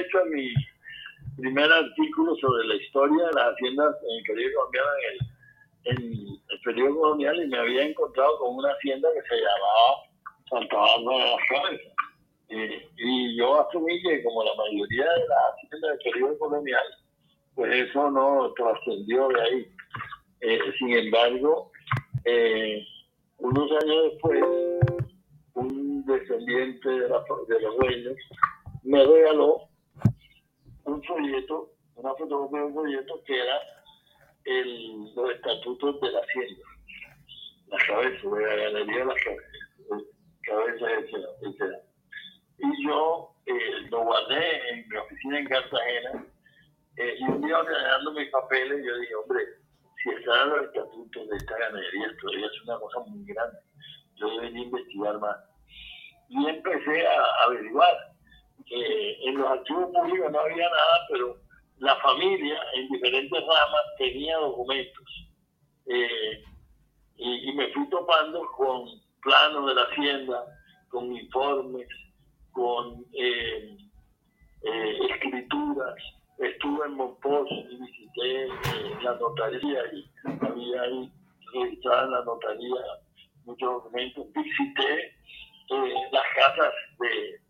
hecho en mi primer artículo sobre la historia de las haciendas en el periodo colombiano en el, periodo colonial y me había encontrado con una hacienda que se llamaba Santa Bárbara de las Cabezas. Eh, y yo asumí que como la mayoría de las haciendas del periodo colonial, pues eso no trascendió de ahí. Eh, sin embargo, eh, unos años después, un descendiente de, la, de los dueños me regaló un folleto, una fotografía de un folleto que era el, los estatutos de la hacienda, la cabeza, de la galería de las cabezas, cabeza etc. Y yo eh, lo guardé en mi oficina en Cartagena eh, y un día ordenando mis papeles yo dije, hombre, si están los estatutos de esta ganadería, todavía es una cosa muy grande. Yo debería investigar más. Y empecé a averiguar. Los archivos públicos no había nada, pero la familia en diferentes ramas tenía documentos. Eh, y, me fui topando con planos de la hacienda, con informes, con eh, eh, escrituras. Estuve en Monpós y visité la notaría y había ahí registrada en la notaría muchos documentos. Visité las casas de,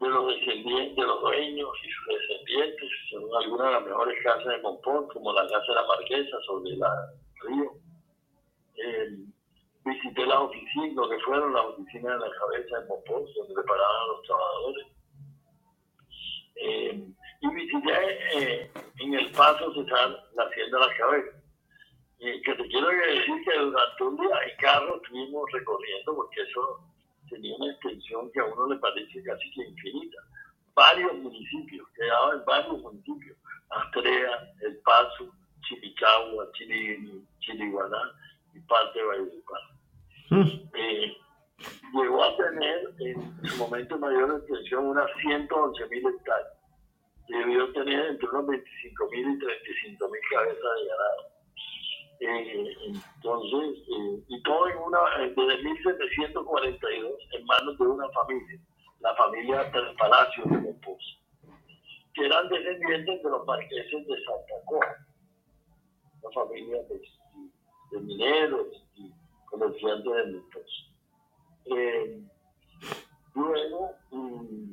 de los descendientes, de los dueños y sus descendientes. Son algunas de las mejores casas de Monpós, como la Casa de la Marquesa sobre el río visité las oficinas, lo que fueron las oficinas de la cabeza de Popós, donde preparaban a los trabajadores. Eh, y visité eh, en el Paso Cesar la hacienda de la cabeza. Eh, que te quiero decir que durante un día en carro estuvimos recorriendo, porque eso tenía una extensión que a uno le parece casi que infinita. Varios municipios, quedaban varios municipios. Astrea, El Paso, Chimichagua, Chiliguaná y parte de Valledupar. Eh, llegó a tener en su momento mayor extensión unas 111 mil hectáreas. Debió tener entre unos 25 mil y 35 mil cabezas de ganado. Eh, entonces, eh, y todo en una, desde 1742 en manos de una familia, la familia Tres Palacios de Monpós, que eran descendientes de los marqueses de Santa Coja, una familia de, de mineros y comerciantes de mitos. Eh, luego, mm,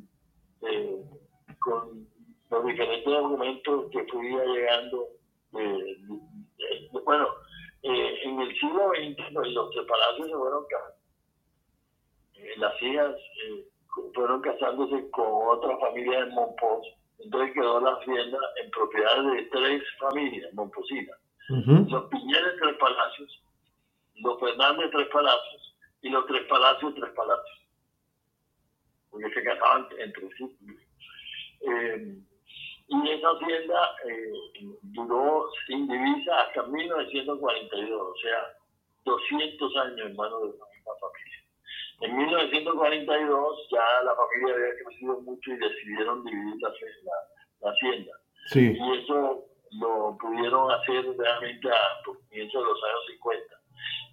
eh, con los diferentes argumentos que fui llegando, eh, bueno, siglo XX pues, los palacios se fueron las hijas fueron casándose con otra familia de Monpós, entonces quedó la hacienda en propiedad de tres familias monposinas. Los Piñeres Tres Palacios, los Fernández Tres Palacios y los Tres Palacios Tres Palacios, porque se casaban entre sí. Eh, y esa hacienda eh, duró sin divisa hasta 1942, o sea, 200 años en manos de la misma familia. En 1942 ya la familia había crecido mucho y decidieron dividir la, la, hacienda. Sí. Y eso lo pudieron hacer realmente a comienzos de los años 50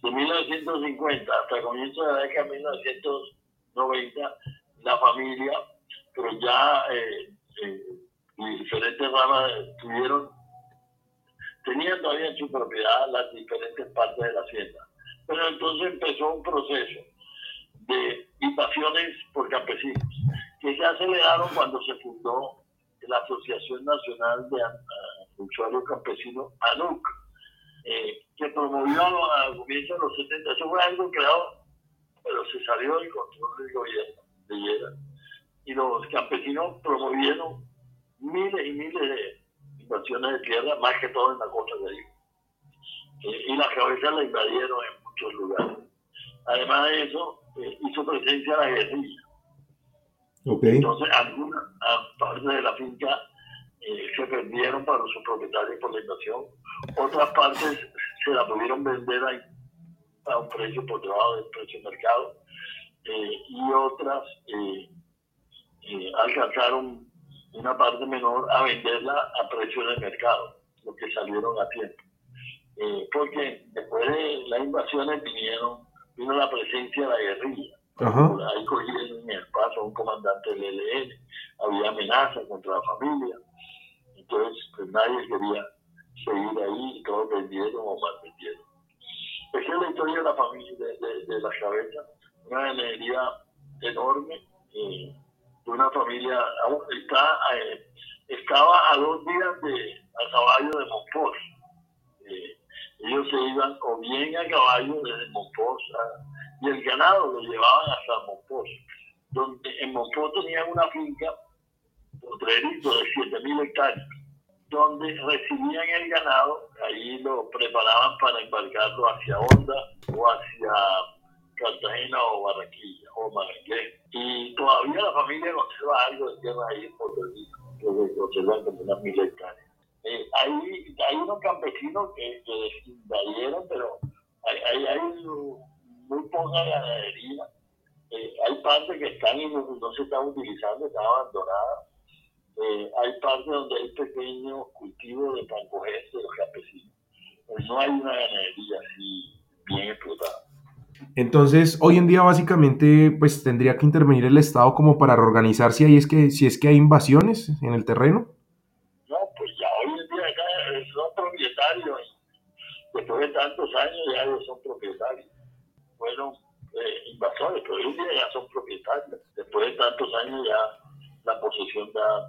de 1950 hasta comienzo de la década de 1990, la familia, pero ya eh, eh, diferentes ramas tuvieron, tenían todavía su propiedad las diferentes partes de la hacienda. Pero entonces empezó un proceso de invasiones por campesinos, que se aceleraron cuando se fundó la Asociación Nacional de Usuarios Campesinos, ANUC, eh, que promovió a comienzos de los 70. Eso fue algo creado, pero se salió del control del gobierno de Yera. Y los campesinos promovieron miles y miles de invasiones de tierra, más que todo en la costa de ahí. Eh, y las cabezas la invadieron en muchos lugares. Además de eso, eh, hizo presencia la guerrilla. Okay. Entonces, algunas partes de la finca eh, se vendieron para sus propietarios por la invasión. Otras partes se la pudieron vender a, un precio por debajo del precio de mercado eh, y otras alcanzaron una parte menor a venderla a precio de mercado, lo que salieron a tiempo. porque después de las invasiones vinieron, vino la presencia de la guerrilla. Ahí cogieron en el paso a un comandante del ELN, había amenazas contra la familia. Entonces, pues nadie quería seguir ahí y todos vendieron o mal vendieron. Esa es la historia de la familia, de, de, la cabeza, una ganadería enorme, eh, de una familia, está, eh, estaba a dos días de, a caballo de Monpós. Eh, ellos se iban o bien a caballo desde Monpós y el ganado lo llevaban hasta Monpós, donde en Monpós tenían una finca potrerito de 7.000 hectáreas, donde recibían el ganado, ahí lo preparaban para embarcarlo hacia Honda o hacia Cartagena o Barranquilla o Marangué. Y todavía la familia conserva algo de tierra ahí en Puerto Rico, que conservan como unas mil hectáreas. Eh, hay, hay unos campesinos que, que invadieron, pero hay, hay, hay muy poca ganadería. Eh, hay partes que están y no, se están utilizando, están abandonadas eh, hay partes donde hay pequeños cultivos de pancojense de los campesinos. No hay una ganadería así bien explotada. Entonces, hoy en día básicamente pues tendría que intervenir el Estado como para reorganizar si, hay, es que, si es que hay invasiones en el terreno. No, pues ya hoy en día acá son propietarios. Después de tantos años ya son propietarios. Fueron eh, invasores, pero hoy en día ya son propietarios. Después de tantos años ya la posesión da